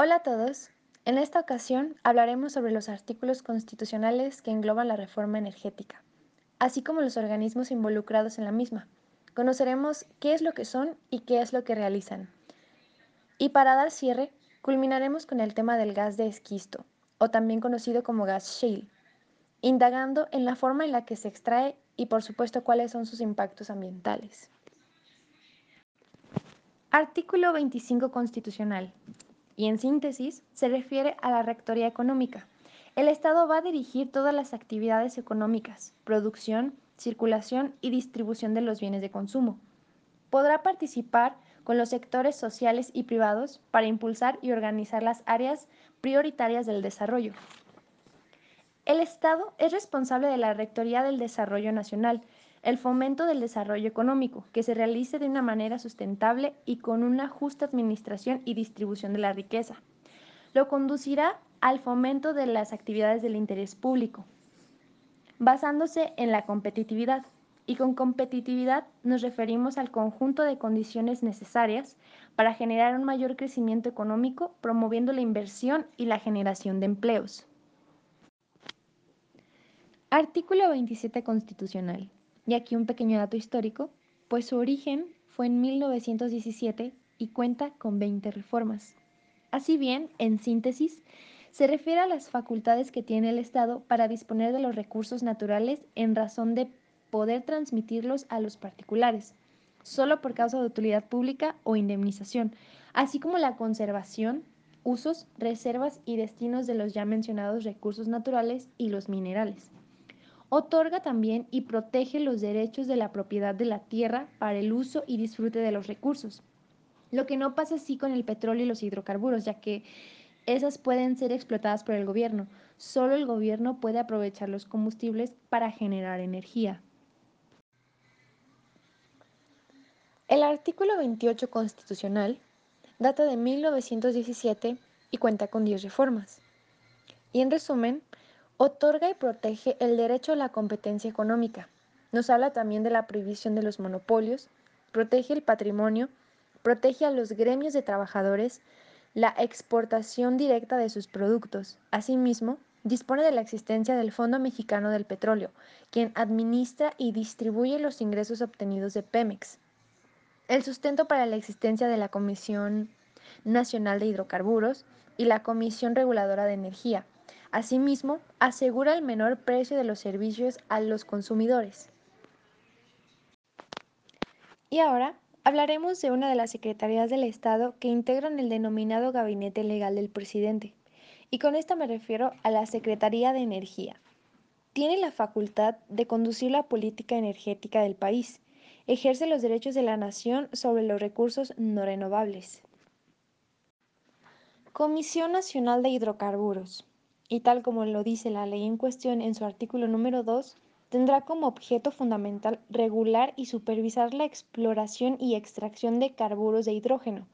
Hola a todos. En esta ocasión hablaremos sobre los artículos constitucionales que engloban la reforma energética, así como los organismos involucrados en la misma. Conoceremos qué es lo que son y qué es lo que realizan. Y para dar cierre, culminaremos con el tema del gas de esquisto, o también conocido como gas shale, indagando en la forma en la que se extrae y por supuesto cuáles son sus impactos ambientales. Artículo 25 constitucional. Y en síntesis, se refiere a la rectoría económica. El Estado va a dirigir todas las actividades económicas, producción, circulación y distribución de los bienes de consumo. Podrá participar con los sectores sociales y privados para impulsar y organizar las áreas prioritarias del desarrollo. El Estado es responsable de la Rectoría del Desarrollo Nacional, el fomento del desarrollo económico, que se realice de una manera sustentable y con una justa administración y distribución de la riqueza. Lo conducirá al fomento de las actividades del interés público, basándose en la competitividad. Y con competitividad nos referimos al conjunto de condiciones necesarias para generar un mayor crecimiento económico, promoviendo la inversión y la generación de empleos. Artículo 27 constitucional. Y aquí un pequeño dato histórico, pues su origen fue en 1917 y cuenta con 20 reformas. Así bien, en síntesis, se refiere a las facultades que tiene el Estado para disponer de los recursos naturales en razón de poder transmitirlos a los particulares, solo por causa de utilidad pública o indemnización, así como la conservación, usos, reservas y destinos de los ya mencionados recursos naturales y los minerales. Otorga también y protege los derechos de la propiedad de la tierra para el uso y disfrute de los recursos. Lo que no pasa así con el petróleo y los hidrocarburos, ya que esas pueden ser explotadas por el gobierno. Solo el gobierno puede aprovechar los combustibles para generar energía. El artículo 28 constitucional data de 1917 y cuenta con 10 reformas. Y en resumen, Otorga y protege el derecho a la competencia económica. Nos habla también de la prohibición de los monopolios, protege el patrimonio, protege a los gremios de trabajadores, la exportación directa de sus productos. Asimismo, dispone de la existencia del Fondo Mexicano del Petróleo, quien administra y distribuye los ingresos obtenidos de Pemex. El sustento para la existencia de la Comisión Nacional de Hidrocarburos y la Comisión Reguladora de Energía, Asimismo, asegura el menor precio de los servicios a los consumidores. Y ahora hablaremos de una de las secretarías del Estado que integran el denominado Gabinete Legal del Presidente. Y con esto me refiero a la Secretaría de Energía. Tiene la facultad de conducir la política energética del país. Ejerce los derechos de la nación sobre los recursos no renovables. Comisión Nacional de Hidrocarburos y tal como lo dice la ley en cuestión en su artículo número 2, tendrá como objeto fundamental regular y supervisar la exploración y extracción de carburos de hidrógeno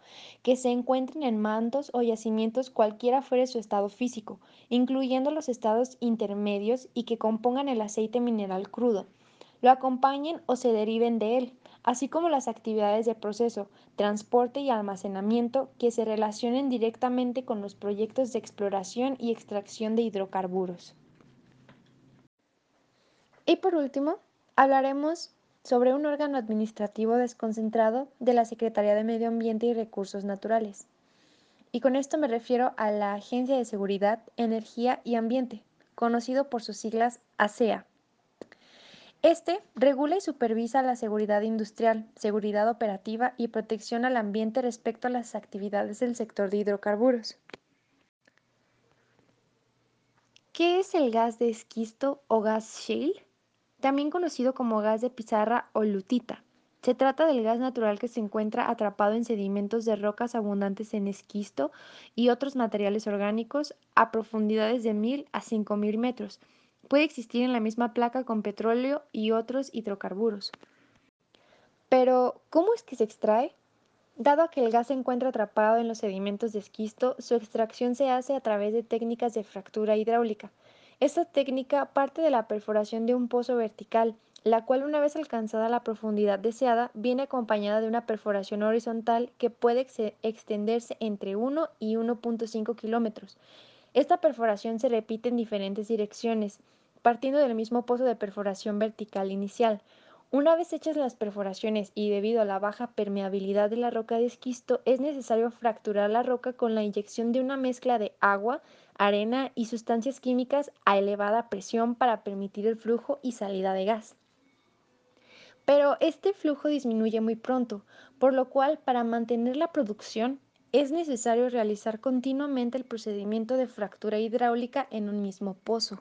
que se encuentren en mantos o yacimientos cualquiera fuere su estado físico, incluyendo los estados intermedios y que compongan el aceite mineral crudo, lo acompañen o se deriven de él, así como las actividades de proceso, transporte y almacenamiento que se relacionen directamente con los proyectos de exploración y extracción de hidrocarburos. Y por último, hablaremos sobre un órgano administrativo desconcentrado de la Secretaría de Medio Ambiente y Recursos Naturales. Y con esto me refiero a la Agencia de Seguridad, Energía y Ambiente, conocido por sus siglas ASEA. Este regula y supervisa la seguridad industrial, seguridad operativa y protección al ambiente respecto a las actividades del sector de hidrocarburos. ¿Qué es el gas de esquisto o gas shale? También conocido como gas de pizarra o lutita. Se trata del gas natural que se encuentra atrapado en sedimentos de rocas abundantes en esquisto y otros materiales orgánicos a profundidades de 1000 a 5000 metros Puede existir en la misma placa con petróleo y otros hidrocarburos. Pero, ¿cómo es que se extrae? Dado que el gas se encuentra atrapado en los sedimentos de esquisto, su extracción se hace a través de técnicas de fractura hidráulica. Esta técnica parte de la perforación de un pozo vertical, la cual una vez alcanzada la profundidad deseada viene acompañada de una perforación horizontal que puede extenderse entre 1 y 1.5 kilómetros. Esta perforación se repite en diferentes direcciones, partiendo del mismo pozo de perforación vertical inicial. Una vez hechas las perforaciones y debido a la baja permeabilidad de la roca de esquisto, es necesario fracturar la roca con la inyección de una mezcla de agua, arena y sustancias químicas a elevada presión para permitir el flujo y salida de gas. Pero este flujo disminuye muy pronto, por lo cual para mantener la producción es necesario realizar continuamente el procedimiento de fractura hidráulica en un mismo pozo.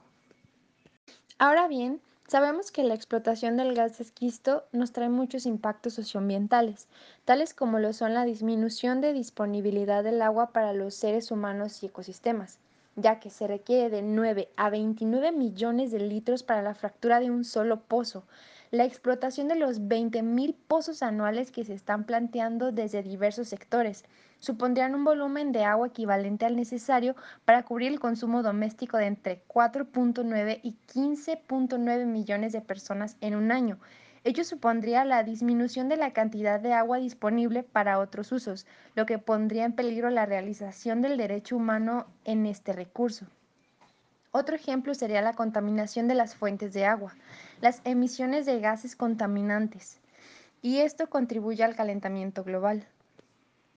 Ahora bien, sabemos que la explotación del gas esquisto nos trae muchos impactos socioambientales, tales como lo son la disminución de disponibilidad del agua para los seres humanos y ecosistemas, ya que se requiere de 9 a 29 millones de litros para la fractura de un solo pozo, la explotación de los 20.000 pozos anuales que se están planteando desde diversos sectores supondrían un volumen de agua equivalente al necesario para cubrir el consumo doméstico de entre 4.9 y 15.9 millones de personas en un año. Ello supondría la disminución de la cantidad de agua disponible para otros usos, lo que pondría en peligro la realización del derecho humano en este recurso. Otro ejemplo sería la contaminación de las fuentes de agua, las emisiones de gases contaminantes, y esto contribuye al calentamiento global.